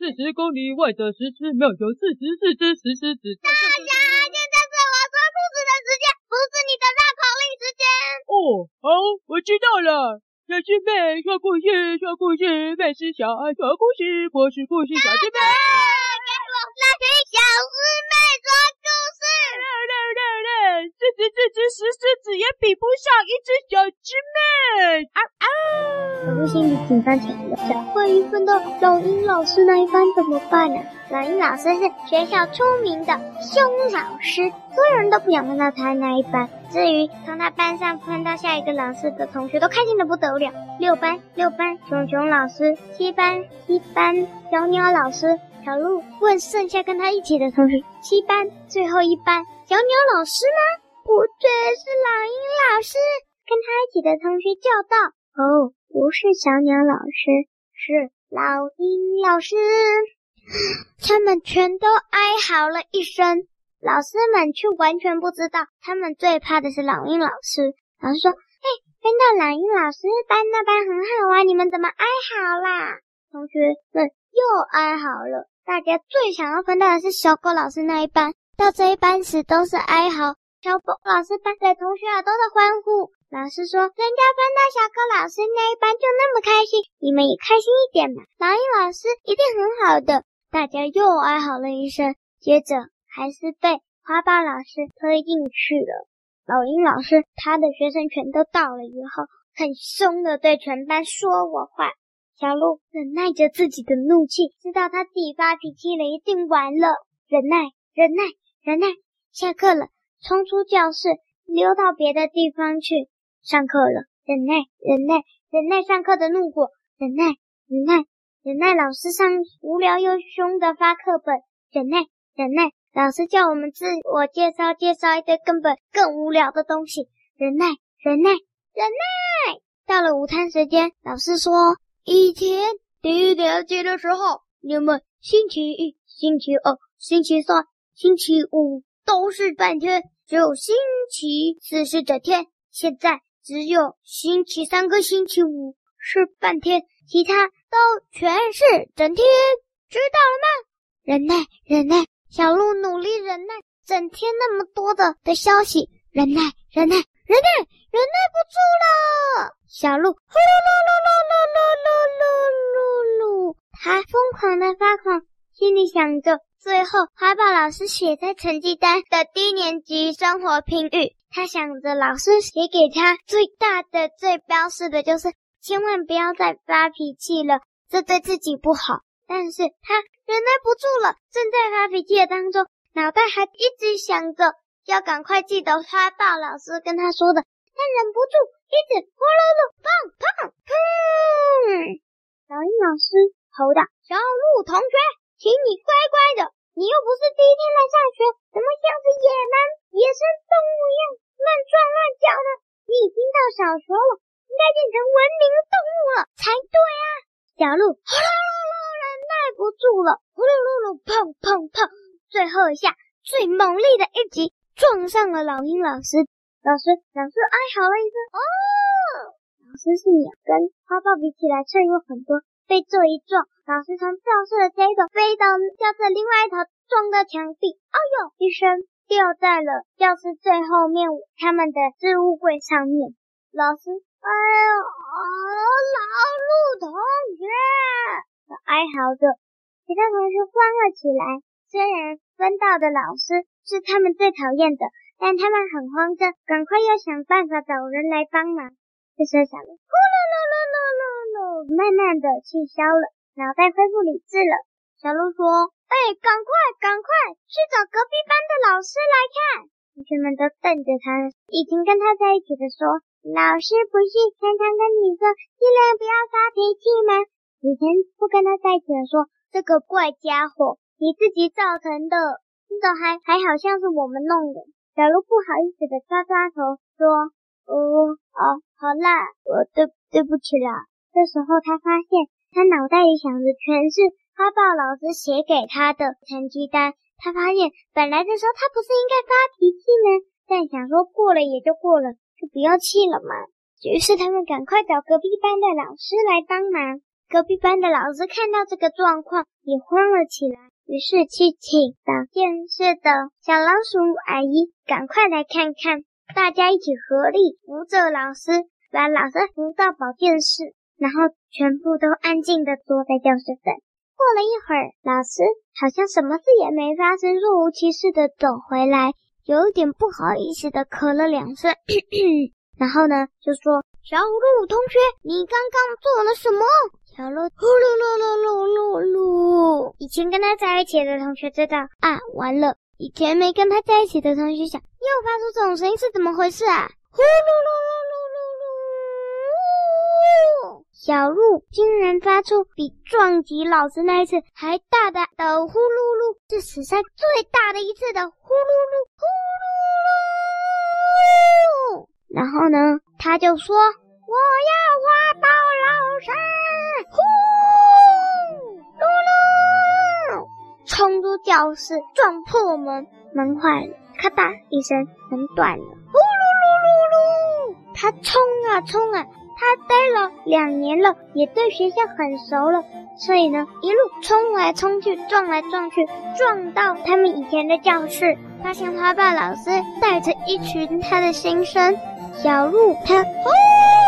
四十公里外的石狮庙有四十四只石狮子。大家，现在是我说兔子的时间，不是你的绕口令时间。哦，好，我知道了。小师妹说故事，说故事，妹是小爱说故事，我是故事小师妹。给我来听小师妹说故事。来来来来，四十四只石狮子也比不上一只小狮妹。啊啊！小鹿心里紧张起来，万一分到老鹰老师那一班怎么办呢？老鹰老师是学校出名的凶老师，所有人都不想分到他那一班。至于从他班上分到下一个老师的同学，都开心得不得了。六班，六班，熊熊老师；七班，七班，小鸟老师。小鹿问剩下跟他一起的同学：七班，最后一班，小鸟老师吗？不对，是老鹰老师。跟他一起的同学叫道：“哦。”不是小鸟老师，是老鹰老师。他们全都哀嚎了一声，老师们却完全不知道，他们最怕的是老鹰老师。老师说：“嘿，分到老鹰老师班那班很好啊，你们怎么哀嚎啦？”同学们又哀嚎了。大家最想要分到的是小狗老师那一班，到这一班时都是哀嚎。小狗老师班的同学啊，都在欢呼。老师说：“人家分到小狗老师那一班就那么开心，你们也开心一点嘛。”老鹰老师一定很好的，大家又哀嚎了一声，接着还是被花豹老师推进去了。老鹰老师他的学生全都到了以后，很凶的对全班说我话。小鹿忍耐着自己的怒气，知道他自己发脾气了，一定完了。忍耐，忍耐，忍耐。下课了，冲出教室，溜到别的地方去。上课了，忍耐，忍耐，忍耐上课的怒火，忍耐，忍耐，忍耐老师上无聊又凶的发课本，忍耐，忍耐，老师叫我们自我介绍，介绍一堆根本更无聊的东西，忍耐，忍耐，忍耐。到了午餐时间，老师说，以前第一年级的时候，你们星期一、星期二、星期三、星期五都是半天，只有星期四是整天，现在。只有星期三跟星期五是半天，其他都全是整天，知道了吗？忍耐，忍耐，小鹿努力忍耐，整天那么多的的消息，忍耐，忍耐，忍耐，忍耐不住了。小鹿呼噜噜噜噜噜噜噜噜噜，它疯狂的发狂，心里想着，最后花豹老师写在成绩单的低年级生活评语。他想着，老师写给他最大的、最标示的就是千万不要再发脾气了，这对自己不好。但是他忍耐不住了，正在发脾气的当中，脑袋还一直想着要赶快记得花豹老师跟他说的，他忍不住一直呼噜噜砰砰砰。小鹰老师吼道：“小鹿同学，请你乖乖的。”你又不是第一天来上学，怎么像是野蛮野生动物一样乱撞乱叫呢？你已经到小学了，应该变成文明动物了才对啊！小鹿呼噜噜噜，忍耐不住了，呼噜噜噜，砰砰砰，最后一下最猛烈的一击撞上了老鹰老师。老师，老师哀嚎了一声。哦，老师是鸟，跟花豹比起来脆弱很多。被这一撞，老师从教室的这一头飞到教室另外一头，撞到墙壁，哎呦一声掉在了教室最后面他们的置物柜上面。老师，哎呦，老陆同学，哀嚎着，其他同学欢了起来。虽然分到的老师是他们最讨厌的，但他们很慌张，赶快要想办法找人来帮忙。这时候小鹿，呼噜噜噜噜噜噜，慢慢的气消了，脑袋恢复理智了。小鹿说：“哎，赶快赶快去找隔壁班的老师来看。”同学们都瞪着他。以前跟他在一起的说：“老师不是常常跟你说，尽量不要发脾气吗？”以前不跟他在一起的说：“这个怪家伙，你自己造成的，这种还还好像是我们弄的。”小鹿不好意思的抓抓头说。哦，好，好啦，我对对不起啦。这时候他发现，他脑袋里想的全是花豹老师写给他的成绩单。他发现，本来的时候他不是应该发脾气吗？但想说过了也就过了，就不要气了嘛。于是他们赶快找隔壁班的老师来帮忙。隔壁班的老师看到这个状况，也慌了起来。于是去请保健室的小老鼠阿姨赶快来看看。大家一起合力扶着老师，把老师扶到保健室，然后全部都安静的坐在教室等。过了一会儿，老师好像什么事也没发生，若无其事的走回来，有点不好意思的咳了两声，然后呢就说：“小鹿同学，你刚刚做了什么？”小鹿呼噜噜噜噜噜噜，以前跟他在一起的同学知道啊，完了。以前没跟他在一起的同学想，又发出这种声音是怎么回事啊？呼噜噜噜小鹿竟然发出比撞击老师那一次还大的的呼噜噜，是史上最大的一次的呼噜噜呼噜噜。然后呢，他就说：“我要花豹老师。”呼噜噜冲出教室，撞破门，门坏了，咔嗒一声，门断了。呼噜噜噜噜，他冲啊冲啊，他待了两年了，也对学校很熟了，所以呢，一路冲来冲去，撞来撞去，撞到他们以前的教室，发现花爸老师带着一群他的新生小鹿，他哦。